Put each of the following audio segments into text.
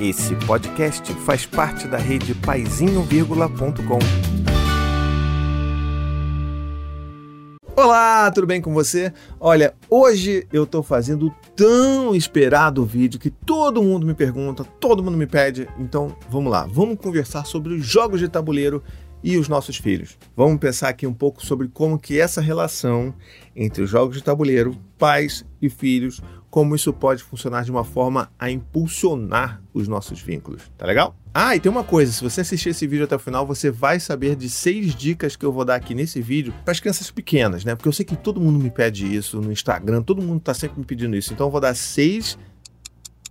Esse podcast faz parte da rede paizinho.com. Olá, tudo bem com você? Olha, hoje eu tô fazendo tão esperado vídeo que todo mundo me pergunta, todo mundo me pede. Então, vamos lá, vamos conversar sobre os jogos de tabuleiro e os nossos filhos. Vamos pensar aqui um pouco sobre como que essa relação entre os jogos de tabuleiro, pais e filhos, como isso pode funcionar de uma forma a impulsionar os nossos vínculos. Tá legal? Ah, e tem uma coisa, se você assistir esse vídeo até o final, você vai saber de seis dicas que eu vou dar aqui nesse vídeo para as crianças pequenas, né? Porque eu sei que todo mundo me pede isso no Instagram, todo mundo tá sempre me pedindo isso. Então eu vou dar seis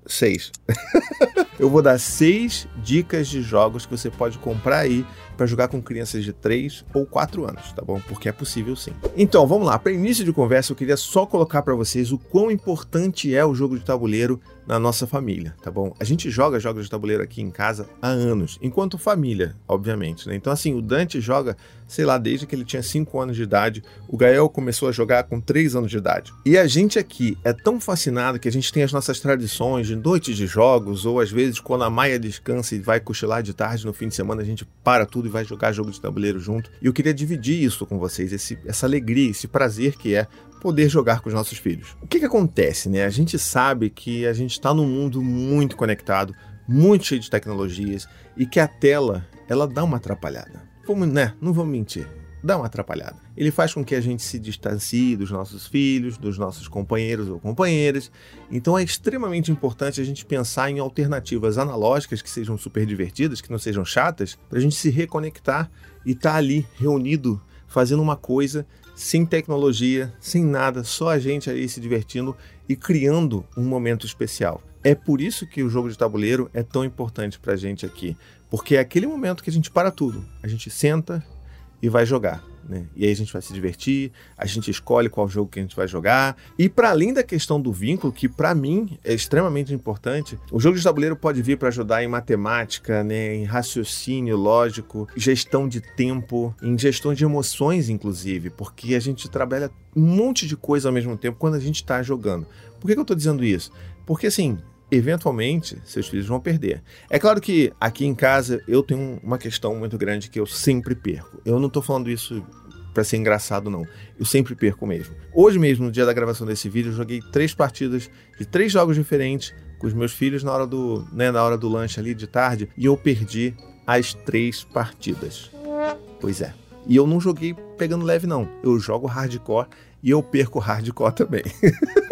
seis. eu vou dar seis dicas de jogos que você pode comprar aí para jogar com crianças de 3 ou 4 anos, tá bom? Porque é possível sim. Então, vamos lá. Para início de conversa, eu queria só colocar para vocês o quão importante é o jogo de tabuleiro na nossa família, tá bom? A gente joga jogos de tabuleiro aqui em casa há anos, enquanto família, obviamente, né? Então, assim, o Dante joga, sei lá, desde que ele tinha 5 anos de idade, o Gael começou a jogar com 3 anos de idade. E a gente aqui é tão fascinado que a gente tem as nossas tradições de noites de jogos, ou às vezes quando a Maia descansa e vai cochilar de tarde no fim de semana, a gente para tudo e vai jogar jogo de tabuleiro junto. E eu queria dividir isso com vocês, esse, essa alegria, esse prazer que é poder jogar com os nossos filhos. O que, que acontece, né? A gente sabe que a gente está num mundo muito conectado, muito cheio de tecnologias e que a tela ela dá uma atrapalhada. Vamos, né? Não vamos mentir. Dá uma atrapalhada. Ele faz com que a gente se distancie dos nossos filhos, dos nossos companheiros ou companheiras. Então é extremamente importante a gente pensar em alternativas analógicas que sejam super divertidas, que não sejam chatas, para a gente se reconectar e estar tá ali reunido fazendo uma coisa sem tecnologia, sem nada, só a gente aí se divertindo e criando um momento especial. É por isso que o jogo de tabuleiro é tão importante para a gente aqui, porque é aquele momento que a gente para tudo, a gente senta e vai jogar. Né? E aí a gente vai se divertir, a gente escolhe qual jogo que a gente vai jogar. E para além da questão do vínculo, que para mim é extremamente importante, o jogo de tabuleiro pode vir para ajudar em matemática, né, em raciocínio lógico, gestão de tempo, em gestão de emoções, inclusive, porque a gente trabalha um monte de coisa ao mesmo tempo quando a gente está jogando. Por que, que eu estou dizendo isso? Porque assim, eventualmente seus filhos vão perder. É claro que aqui em casa eu tenho uma questão muito grande que eu sempre perco. Eu não estou falando isso para ser engraçado, não. Eu sempre perco mesmo. Hoje mesmo, no dia da gravação desse vídeo, eu joguei três partidas de três jogos diferentes com os meus filhos na hora do, né, na hora do lanche ali de tarde e eu perdi as três partidas. Pois é. E eu não joguei pegando leve, não. Eu jogo hardcore e eu perco hardcore também.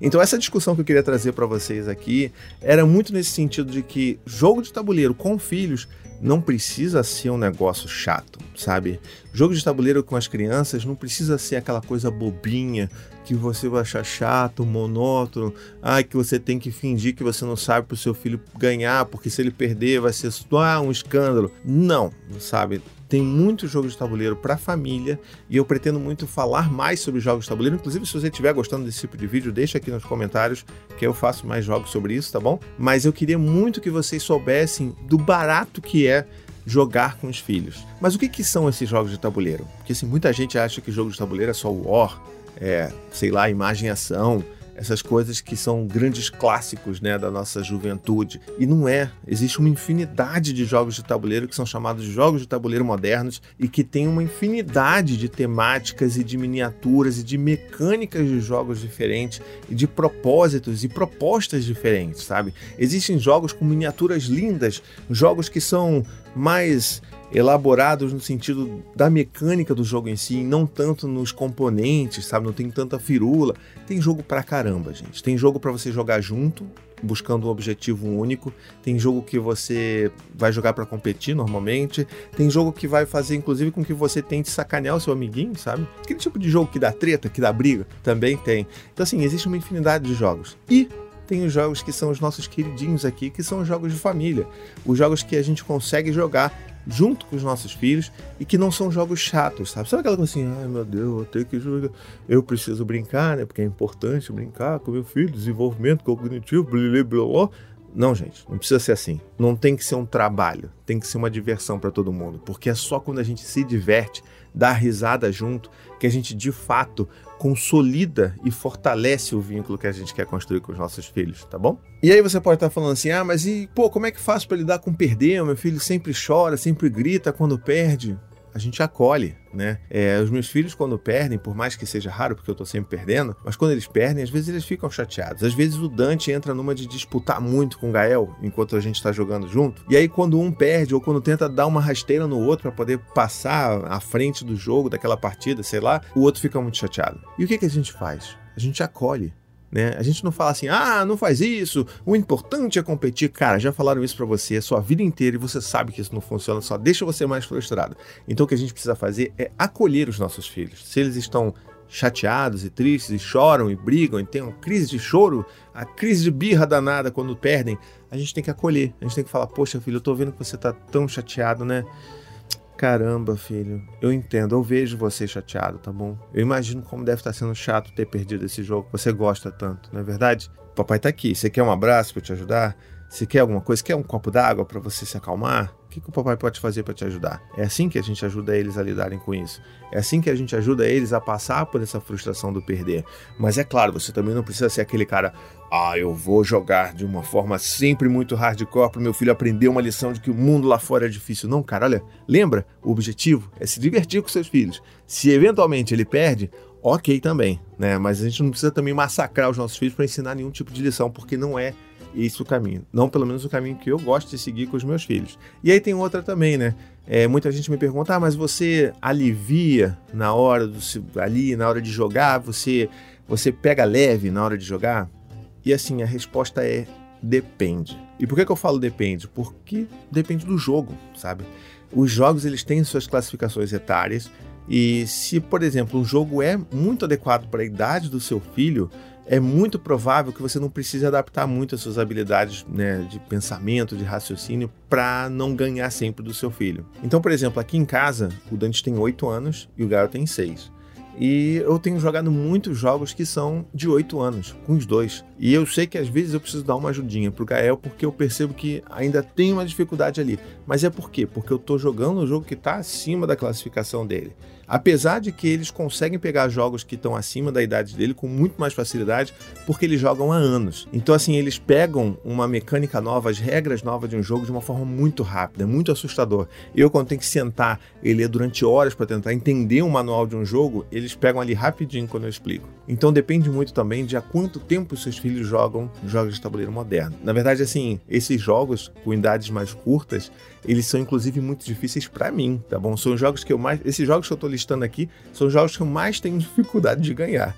Então essa discussão que eu queria trazer para vocês aqui era muito nesse sentido de que jogo de tabuleiro com filhos não precisa ser um negócio chato, sabe? Jogo de tabuleiro com as crianças não precisa ser aquela coisa bobinha que você vai achar chato, monótono, ai que você tem que fingir que você não sabe para o seu filho ganhar, porque se ele perder vai ser ah, um escândalo. Não, sabe? Tem muito jogo de tabuleiro para família e eu pretendo muito falar mais sobre jogos de tabuleiro. Inclusive, se você estiver gostando desse tipo de vídeo, deixa aqui nos comentários que eu faço mais jogos sobre isso, tá bom? Mas eu queria muito que vocês soubessem do barato que é jogar com os filhos. Mas o que, que são esses jogos de tabuleiro? Porque assim, muita gente acha que jogo de tabuleiro é só War, é, sei lá, imagem ação, essas coisas que são grandes clássicos né, da nossa juventude. E não é. Existe uma infinidade de jogos de tabuleiro que são chamados de jogos de tabuleiro modernos e que tem uma infinidade de temáticas e de miniaturas e de mecânicas de jogos diferentes e de propósitos e propostas diferentes, sabe? Existem jogos com miniaturas lindas, jogos que são mais elaborados no sentido da mecânica do jogo em si, não tanto nos componentes, sabe? Não tem tanta firula. Tem jogo pra caramba, gente. Tem jogo para você jogar junto, buscando um objetivo único. Tem jogo que você vai jogar para competir normalmente. Tem jogo que vai fazer, inclusive, com que você tente sacanear o seu amiguinho, sabe? Aquele tipo de jogo que dá treta, que dá briga, também tem. Então, assim, existe uma infinidade de jogos. E tem os jogos que são os nossos queridinhos aqui, que são os jogos de família. Os jogos que a gente consegue jogar junto com os nossos filhos e que não são jogos chatos, sabe? Sabe aquela coisa assim, ai meu Deus, eu tenho que jogar, eu preciso brincar, né? Porque é importante brincar com meu filho, desenvolvimento cognitivo, blá blá blá. Não, gente, não precisa ser assim. Não tem que ser um trabalho, tem que ser uma diversão para todo mundo, porque é só quando a gente se diverte, dá risada junto, que a gente de fato consolida e fortalece o vínculo que a gente quer construir com os nossos filhos, tá bom? E aí você pode estar falando assim: "Ah, mas e pô, como é que faço para lidar com perder? O meu filho sempre chora, sempre grita quando perde" a gente acolhe, né? É, os meus filhos, quando perdem, por mais que seja raro, porque eu tô sempre perdendo, mas quando eles perdem, às vezes eles ficam chateados. Às vezes o Dante entra numa de disputar muito com o Gael enquanto a gente tá jogando junto. E aí, quando um perde, ou quando tenta dar uma rasteira no outro para poder passar à frente do jogo, daquela partida, sei lá, o outro fica muito chateado. E o que, que a gente faz? A gente acolhe. Né? A gente não fala assim, ah, não faz isso, o importante é competir. Cara, já falaram isso para você a sua vida inteira e você sabe que isso não funciona, só deixa você mais frustrado. Então o que a gente precisa fazer é acolher os nossos filhos. Se eles estão chateados e tristes e choram e brigam e têm uma crise de choro, a crise de birra danada quando perdem, a gente tem que acolher. A gente tem que falar, poxa filho, eu tô vendo que você tá tão chateado, né? Caramba, filho, eu entendo, eu vejo você chateado, tá bom? Eu imagino como deve estar sendo chato ter perdido esse jogo que você gosta tanto, não é verdade? Papai tá aqui, você quer um abraço para te ajudar? Você quer alguma coisa? Quer um copo d'água para você se acalmar? O que, que o papai pode fazer para te ajudar? É assim que a gente ajuda eles a lidarem com isso. É assim que a gente ajuda eles a passar por essa frustração do perder. Mas é claro, você também não precisa ser aquele cara, ah, eu vou jogar de uma forma sempre muito hardcore para meu filho aprender uma lição de que o mundo lá fora é difícil. Não, cara, olha, lembra? O objetivo é se divertir com seus filhos. Se eventualmente ele perde, ok também, né? Mas a gente não precisa também massacrar os nossos filhos para ensinar nenhum tipo de lição, porque não é esse o caminho. Não pelo menos o caminho que eu gosto de seguir com os meus filhos. E aí tem outra também, né? É, muita gente me pergunta, ah, mas você alivia na hora do ali na hora de jogar, você você pega leve na hora de jogar? E assim a resposta é depende. E por que, que eu falo depende? Porque depende do jogo, sabe? Os jogos eles têm suas classificações etárias e se, por exemplo, um jogo é muito adequado para a idade do seu filho, é muito provável que você não precise adaptar muito as suas habilidades né, de pensamento, de raciocínio, para não ganhar sempre do seu filho. Então, por exemplo, aqui em casa, o Dante tem 8 anos e o Gael tem 6. E eu tenho jogado muitos jogos que são de 8 anos, com os dois. E eu sei que às vezes eu preciso dar uma ajudinha pro Gael, porque eu percebo que ainda tem uma dificuldade ali. Mas é por quê? Porque eu tô jogando um jogo que está acima da classificação dele. Apesar de que eles conseguem pegar jogos que estão acima da idade dele com muito mais facilidade, porque eles jogam há anos. Então, assim, eles pegam uma mecânica nova, as regras novas de um jogo de uma forma muito rápida, muito assustador. Eu, quando tenho que sentar e ler durante horas para tentar entender um manual de um jogo, eles pegam ali rapidinho quando eu explico. Então, depende muito também de há quanto tempo seus filhos jogam jogos de tabuleiro moderno. Na verdade, assim, esses jogos com idades mais curtas, eles são inclusive muito difíceis para mim, tá bom? São jogos que eu mais, esses jogos que eu tô listando aqui, são jogos que eu mais tenho dificuldade de ganhar.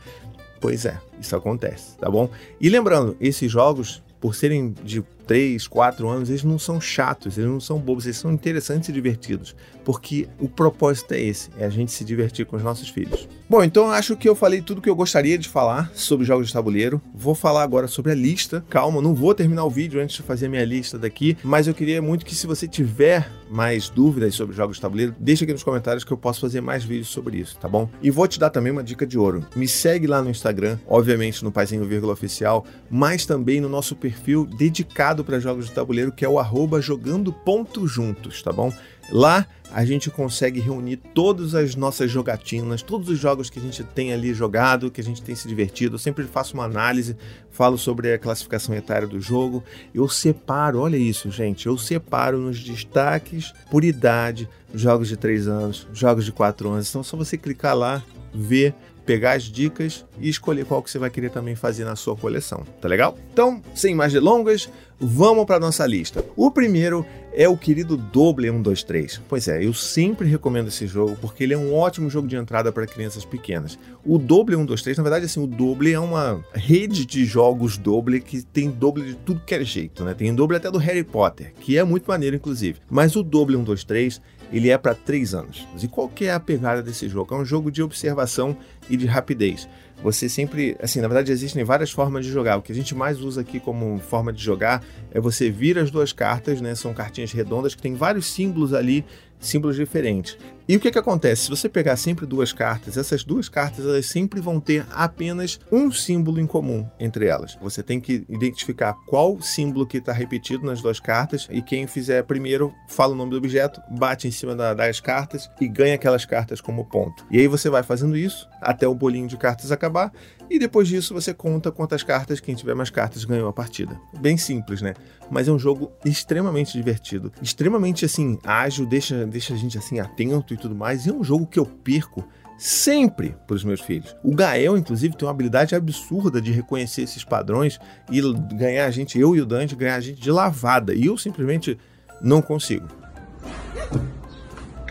Pois é, isso acontece, tá bom? E lembrando, esses jogos, por serem de 3, 4 anos, eles não são chatos, eles não são bobos, eles são interessantes e divertidos. Porque o propósito é esse, é a gente se divertir com os nossos filhos. Bom, então acho que eu falei tudo que eu gostaria de falar sobre jogos de tabuleiro. Vou falar agora sobre a lista. Calma, não vou terminar o vídeo antes de fazer a minha lista daqui, mas eu queria muito que se você tiver mais dúvidas sobre jogos de tabuleiro, deixa aqui nos comentários que eu posso fazer mais vídeos sobre isso, tá bom? E vou te dar também uma dica de ouro. Me segue lá no Instagram, obviamente no Paizinho Vírgula Oficial, mas também no nosso perfil dedicado para jogos de tabuleiro, que é o arroba jogando ponto juntos, tá bom? Lá a gente consegue reunir todas as nossas jogatinas, todos os jogos que a gente tem ali jogado, que a gente tem se divertido. Eu sempre faço uma análise, falo sobre a classificação etária do jogo. Eu separo, olha isso, gente, eu separo nos destaques por idade, jogos de 3 anos, jogos de 4 anos. Então é só você clicar lá, ver pegar as dicas e escolher qual que você vai querer também fazer na sua coleção, tá legal? Então, sem mais delongas, vamos para nossa lista. O primeiro é o querido Doble 123. Pois é, eu sempre recomendo esse jogo porque ele é um ótimo jogo de entrada para crianças pequenas. O Doble 123, na verdade, assim, o Doble é uma rede de jogos Doble que tem Doble de tudo que é jeito, né? Tem Doble até do Harry Potter, que é muito maneiro, inclusive. Mas o Doble 123 ele é para 3 anos. E qual que é a pegada desse jogo? É um jogo de observação e de rapidez. Você sempre, assim, na verdade existem várias formas de jogar. O que a gente mais usa aqui como forma de jogar é você vir as duas cartas, né? São cartinhas redondas que tem vários símbolos ali símbolos diferentes. E o que, que acontece? Se você pegar sempre duas cartas, essas duas cartas elas sempre vão ter apenas um símbolo em comum entre elas. Você tem que identificar qual símbolo que está repetido nas duas cartas e quem fizer primeiro fala o nome do objeto, bate em cima da, das cartas e ganha aquelas cartas como ponto. E aí você vai fazendo isso até o bolinho de cartas acabar e depois disso você conta quantas cartas quem tiver mais cartas ganhou a partida. Bem simples, né? Mas é um jogo extremamente divertido, extremamente assim ágil, deixa deixa a gente assim atento e tudo mais. E é um jogo que eu perco sempre para os meus filhos. O Gael, inclusive, tem uma habilidade absurda de reconhecer esses padrões e ganhar a gente, eu e o Dante, ganhar a gente de lavada. E eu simplesmente não consigo.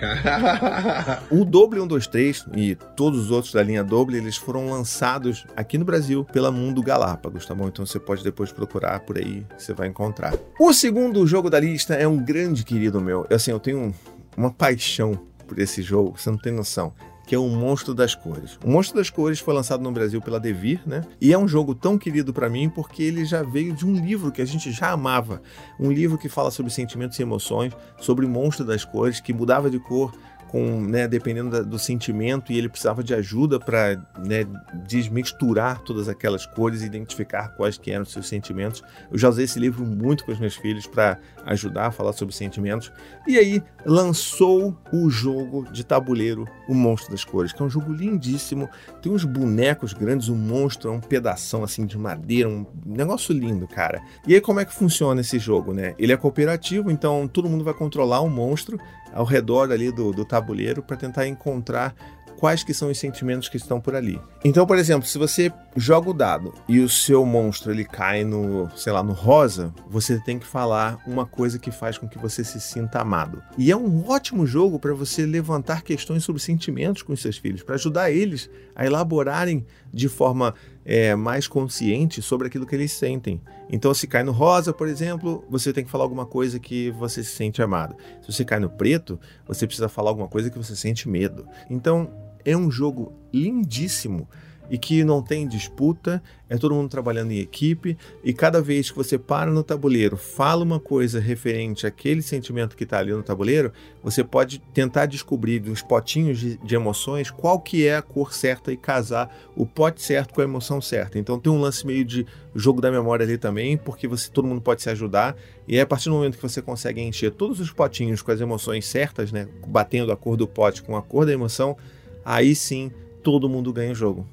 o Doble 123 e todos os outros da linha Doble, eles foram lançados aqui no Brasil pela Mundo Galápagos, tá bom? Então você pode depois procurar por aí, você vai encontrar. O segundo jogo da lista é um grande querido meu. Assim, eu tenho uma paixão por esse jogo, você não tem noção que é o Monstro das Cores. O Monstro das Cores foi lançado no Brasil pela Devir, né? E é um jogo tão querido para mim porque ele já veio de um livro que a gente já amava, um livro que fala sobre sentimentos e emoções, sobre o Monstro das Cores, que mudava de cor com, né, dependendo da, do sentimento, e ele precisava de ajuda para né, desmisturar todas aquelas cores e identificar quais que eram os seus sentimentos. Eu já usei esse livro muito com os meus filhos para ajudar a falar sobre sentimentos. E aí lançou o jogo de tabuleiro O Monstro das Cores, que é um jogo lindíssimo. Tem uns bonecos grandes, um monstro é um pedação assim de madeira, um negócio lindo, cara. E aí como é que funciona esse jogo, né? Ele é cooperativo, então todo mundo vai controlar um monstro ao redor ali do, do tabuleiro para tentar encontrar quais que são os sentimentos que estão por ali. Então, por exemplo, se você joga o dado e o seu monstro ele cai no, sei lá, no rosa, você tem que falar uma coisa que faz com que você se sinta amado. E é um ótimo jogo para você levantar questões sobre sentimentos com os seus filhos, para ajudar eles a elaborarem de forma é, mais consciente sobre aquilo que eles sentem. Então, se cai no rosa, por exemplo, você tem que falar alguma coisa que você se sente amado. Se você cai no preto, você precisa falar alguma coisa que você sente medo. Então, é um jogo lindíssimo e que não tem disputa, é todo mundo trabalhando em equipe e cada vez que você para no tabuleiro, fala uma coisa referente àquele sentimento que está ali no tabuleiro, você pode tentar descobrir dos potinhos de, de, emoções qual que é a cor certa e casar o pote certo com a emoção certa. Então tem um lance meio de jogo da memória ali também, porque você todo mundo pode se ajudar e é a partir do momento que você consegue encher todos os potinhos com as emoções certas, né, batendo a cor do pote com a cor da emoção, aí sim todo mundo ganha o jogo.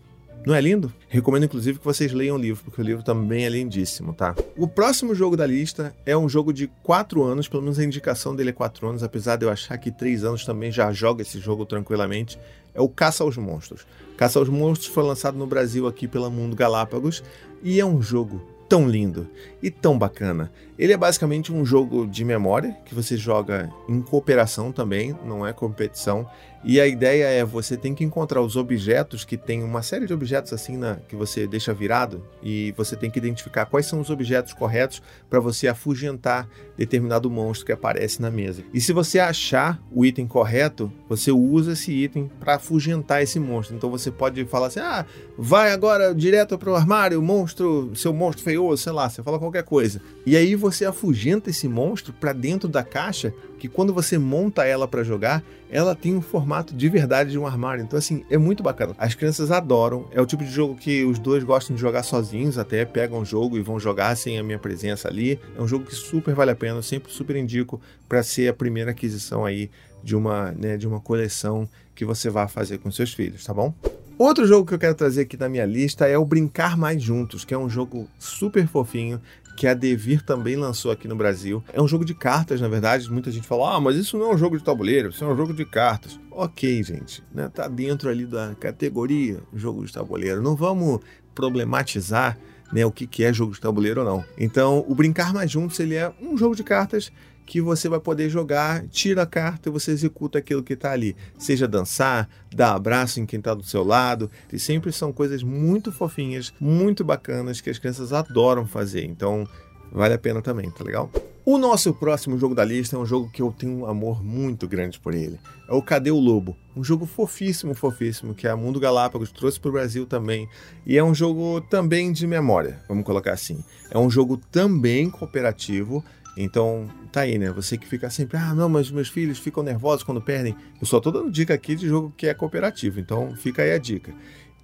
Não é lindo? Recomendo inclusive que vocês leiam o livro, porque o livro também é lindíssimo, tá? O próximo jogo da lista é um jogo de 4 anos, pelo menos a indicação dele é 4 anos, apesar de eu achar que 3 anos também já joga esse jogo tranquilamente. É o Caça aos Monstros. Caça aos Monstros foi lançado no Brasil aqui pela Mundo Galápagos e é um jogo tão lindo e tão bacana. Ele é basicamente um jogo de memória que você joga em cooperação também, não é competição. E a ideia é você tem que encontrar os objetos que tem uma série de objetos assim na, que você deixa virado e você tem que identificar quais são os objetos corretos para você afugentar determinado monstro que aparece na mesa. E se você achar o item correto, você usa esse item para afugentar esse monstro. Então você pode falar assim: "Ah, vai agora direto para o armário, monstro, seu monstro feioso, sei lá, você fala qualquer coisa". E aí você afugenta esse monstro para dentro da caixa, que quando você monta ela para jogar, ela tem um formato de verdade de um armário. Então, assim, é muito bacana. As crianças adoram. É o tipo de jogo que os dois gostam de jogar sozinhos, até pegam o jogo e vão jogar sem a minha presença ali. É um jogo que super vale a pena, eu sempre super indico para ser a primeira aquisição aí de uma, né, de uma coleção que você vai fazer com seus filhos, tá bom? Outro jogo que eu quero trazer aqui na minha lista é o Brincar Mais Juntos, que é um jogo super fofinho que a Devir também lançou aqui no Brasil. É um jogo de cartas, na verdade. Muita gente fala, ah, mas isso não é um jogo de tabuleiro, isso é um jogo de cartas. Ok, gente, né? Tá dentro ali da categoria jogo de tabuleiro. Não vamos problematizar né, o que, que é jogo de tabuleiro ou não. Então, o Brincar Mais Juntos ele é um jogo de cartas que você vai poder jogar, tira a carta e você executa aquilo que está ali. Seja dançar, dar abraço em quem está do seu lado. E sempre são coisas muito fofinhas, muito bacanas que as crianças adoram fazer. Então, vale a pena também, tá legal? O nosso próximo jogo da lista é um jogo que eu tenho um amor muito grande por ele. É o Cadê o Lobo? Um jogo fofíssimo, fofíssimo, que a Mundo Galápagos trouxe para o Brasil também. E é um jogo também de memória, vamos colocar assim. É um jogo também cooperativo. Então, tá aí, né? Você que fica sempre, ah, não, mas meus filhos ficam nervosos quando perdem. Eu só tô dando dica aqui de jogo que é cooperativo, então fica aí a dica.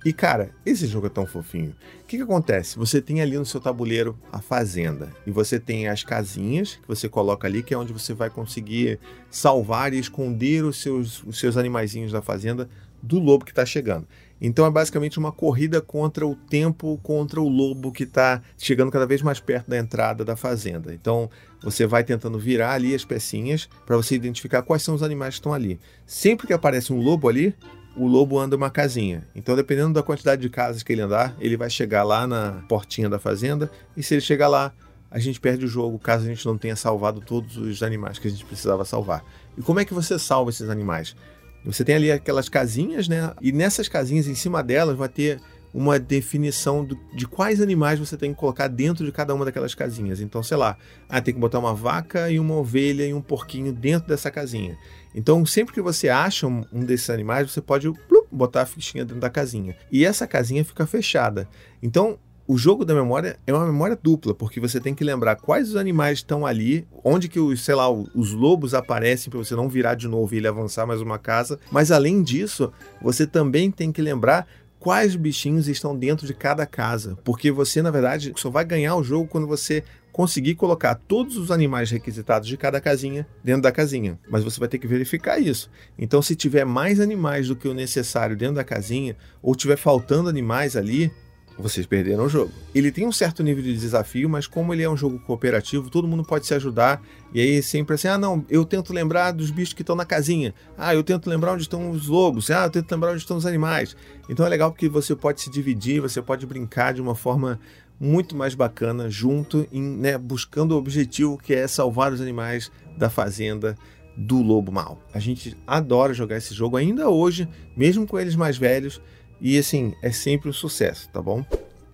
E cara, esse jogo é tão fofinho. O que, que acontece? Você tem ali no seu tabuleiro a fazenda e você tem as casinhas que você coloca ali, que é onde você vai conseguir salvar e esconder os seus, os seus animaizinhos da fazenda do lobo que está chegando. Então é basicamente uma corrida contra o tempo, contra o lobo que está chegando cada vez mais perto da entrada da fazenda. Então você vai tentando virar ali as pecinhas para você identificar quais são os animais que estão ali. Sempre que aparece um lobo ali, o lobo anda uma casinha. Então, dependendo da quantidade de casas que ele andar, ele vai chegar lá na portinha da fazenda. E se ele chegar lá, a gente perde o jogo caso a gente não tenha salvado todos os animais que a gente precisava salvar. E como é que você salva esses animais? Você tem ali aquelas casinhas, né? E nessas casinhas, em cima delas, vai ter uma definição do, de quais animais você tem que colocar dentro de cada uma daquelas casinhas. Então, sei lá, ah, tem que botar uma vaca e uma ovelha e um porquinho dentro dessa casinha. Então, sempre que você acha um, um desses animais, você pode plup, botar a fichinha dentro da casinha. E essa casinha fica fechada. Então, o jogo da memória é uma memória dupla, porque você tem que lembrar quais os animais estão ali, onde que os, sei lá, os lobos aparecem para você não virar de novo e ele avançar mais uma casa. Mas além disso, você também tem que lembrar quais bichinhos estão dentro de cada casa, porque você, na verdade, só vai ganhar o jogo quando você conseguir colocar todos os animais requisitados de cada casinha dentro da casinha, mas você vai ter que verificar isso. Então, se tiver mais animais do que o necessário dentro da casinha, ou tiver faltando animais ali, vocês perderam o jogo. Ele tem um certo nível de desafio, mas como ele é um jogo cooperativo, todo mundo pode se ajudar. E aí sempre assim, ah não, eu tento lembrar dos bichos que estão na casinha. Ah, eu tento lembrar onde estão os lobos. Ah, eu tento lembrar onde estão os animais. Então é legal porque você pode se dividir, você pode brincar de uma forma muito mais bacana junto, em, né, buscando o objetivo que é salvar os animais da fazenda do lobo mal. A gente adora jogar esse jogo ainda hoje, mesmo com eles mais velhos. E assim, é sempre um sucesso, tá bom?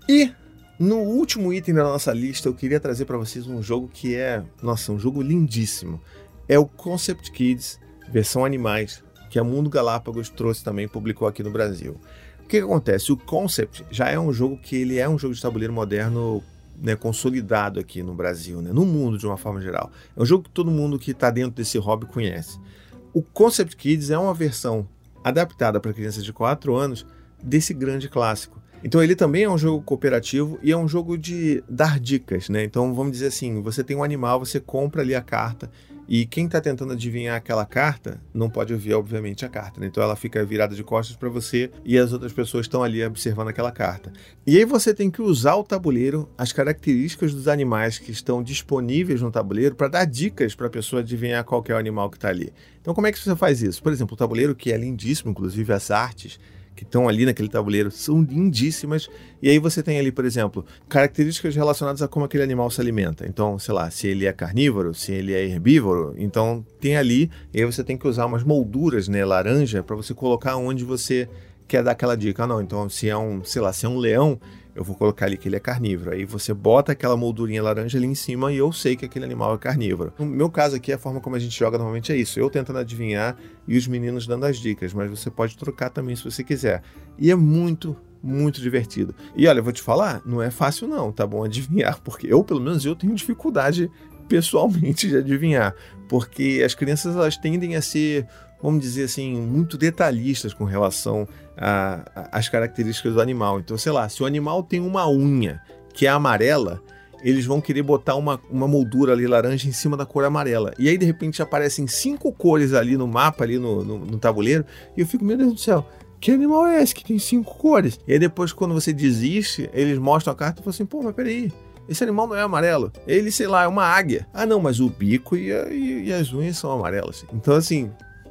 E no último item da nossa lista, eu queria trazer para vocês um jogo que é, nossa, um jogo lindíssimo. É o Concept Kids, versão animais, que a Mundo Galápagos trouxe também, publicou aqui no Brasil. O que, que acontece? O Concept já é um jogo que ele é um jogo de tabuleiro moderno né, consolidado aqui no Brasil, né, no mundo de uma forma geral. É um jogo que todo mundo que está dentro desse hobby conhece. O Concept Kids é uma versão adaptada para crianças de 4 anos desse grande clássico. Então ele também é um jogo cooperativo e é um jogo de dar dicas, né? Então vamos dizer assim, você tem um animal, você compra ali a carta e quem está tentando adivinhar aquela carta não pode ouvir, obviamente, a carta. Né? Então ela fica virada de costas para você e as outras pessoas estão ali observando aquela carta. E aí você tem que usar o tabuleiro, as características dos animais que estão disponíveis no tabuleiro para dar dicas para a pessoa adivinhar qual é o animal que está ali. Então como é que você faz isso? Por exemplo, o tabuleiro que é lindíssimo, inclusive as artes que estão ali naquele tabuleiro são lindíssimas. E aí você tem ali, por exemplo, características relacionadas a como aquele animal se alimenta. Então, sei lá, se ele é carnívoro, se ele é herbívoro. Então, tem ali, e aí você tem que usar umas molduras, né, laranja, para você colocar onde você quer dar aquela dica. Ah, não, então se é um, sei lá, se é um leão, eu vou colocar ali que ele é carnívoro. Aí você bota aquela moldurinha laranja ali em cima e eu sei que aquele animal é carnívoro. No meu caso aqui, a forma como a gente joga normalmente é isso: eu tentando adivinhar e os meninos dando as dicas, mas você pode trocar também se você quiser. E é muito, muito divertido. E olha, eu vou te falar, não é fácil não, tá bom adivinhar, porque eu, pelo menos, eu tenho dificuldade pessoalmente de adivinhar, porque as crianças elas tendem a ser vamos dizer assim, muito detalhistas com relação às características do animal. Então, sei lá, se o animal tem uma unha que é amarela, eles vão querer botar uma, uma moldura ali laranja em cima da cor amarela. E aí, de repente, aparecem cinco cores ali no mapa, ali no, no, no tabuleiro, e eu fico, meu Deus do céu, que animal é esse que tem cinco cores? E aí depois, quando você desiste, eles mostram a carta e falam assim, pô, mas peraí, esse animal não é amarelo. Ele, sei lá, é uma águia. Ah, não, mas o bico e, a, e, e as unhas são amarelas. Então, assim,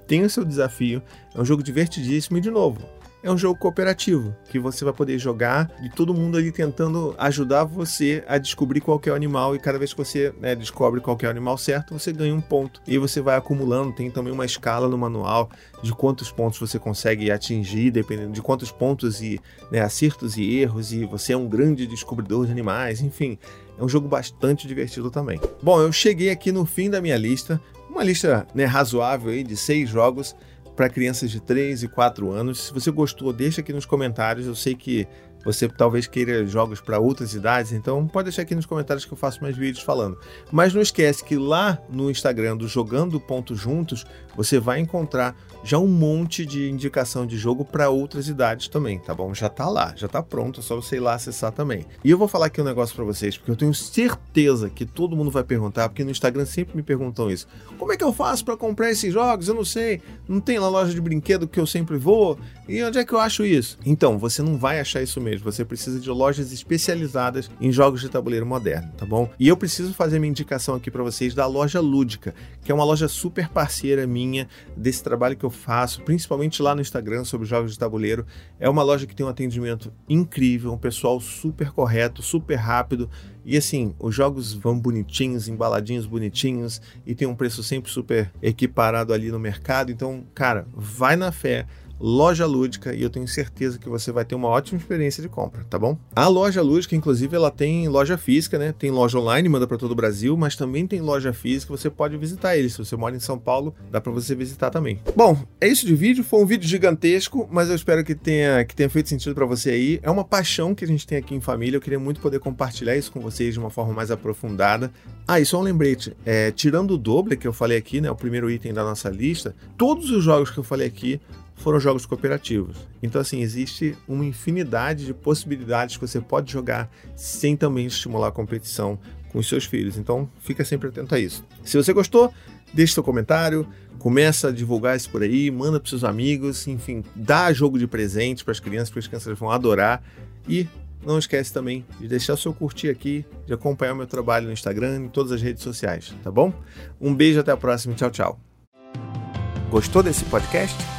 tem o seu desafio, é um jogo divertidíssimo e, de novo, é um jogo cooperativo, que você vai poder jogar e todo mundo ali tentando ajudar você a descobrir qual é o animal. E cada vez que você né, descobre qual é o animal certo, você ganha um ponto. E você vai acumulando. Tem também uma escala no manual de quantos pontos você consegue atingir, dependendo de quantos pontos e né, acertos e erros. E você é um grande descobridor de animais. Enfim, é um jogo bastante divertido também. Bom, eu cheguei aqui no fim da minha lista. Uma lista né, razoável aí de seis jogos para crianças de 3 e 4 anos. Se você gostou, deixa aqui nos comentários. Eu sei que você talvez queira jogos para outras idades, então pode deixar aqui nos comentários que eu faço mais vídeos falando. Mas não esquece que lá no Instagram do Jogando Ponto Juntos, você vai encontrar já um monte de indicação de jogo para outras idades também, tá bom? Já tá lá, já tá pronto, é só você ir lá acessar também. E eu vou falar aqui um negócio para vocês, porque eu tenho certeza que todo mundo vai perguntar, porque no Instagram sempre me perguntam isso. Como é que eu faço para comprar esses jogos? Eu não sei. Não tem lá loja de brinquedo que eu sempre vou. E onde é que eu acho isso? Então, você não vai achar isso mesmo. Você precisa de lojas especializadas em jogos de tabuleiro moderno, tá bom? E eu preciso fazer minha indicação aqui para vocês da loja Lúdica, que é uma loja super parceira minha desse trabalho que eu faço, principalmente lá no Instagram sobre jogos de tabuleiro. É uma loja que tem um atendimento incrível, um pessoal super correto, super rápido. E assim, os jogos vão bonitinhos, embaladinhos bonitinhos e tem um preço sempre super equiparado ali no mercado. Então, cara, vai na fé Loja Lúdica e eu tenho certeza que você vai ter uma ótima experiência de compra, tá bom? A Loja Lúdica, inclusive, ela tem loja física, né? Tem loja online, manda para todo o Brasil, mas também tem loja física, você pode visitar eles. Se você mora em São Paulo, dá para você visitar também. Bom, é isso de vídeo, foi um vídeo gigantesco, mas eu espero que tenha, que tenha feito sentido para você aí. É uma paixão que a gente tem aqui em família, eu queria muito poder compartilhar isso com vocês de uma forma mais aprofundada. Ah, e só um lembrete, é, tirando o doble que eu falei aqui, né, o primeiro item da nossa lista, todos os jogos que eu falei aqui foram jogos cooperativos. Então, assim, existe uma infinidade de possibilidades que você pode jogar sem também estimular a competição com os seus filhos. Então, fica sempre atento a isso. Se você gostou, deixe seu comentário, começa a divulgar isso por aí, manda para seus amigos, enfim, dá jogo de presente para as crianças, porque as crianças vão adorar. E não esquece também de deixar o seu curtir aqui, de acompanhar o meu trabalho no Instagram e em todas as redes sociais, tá bom? Um beijo, até a próxima, tchau, tchau. Gostou desse podcast?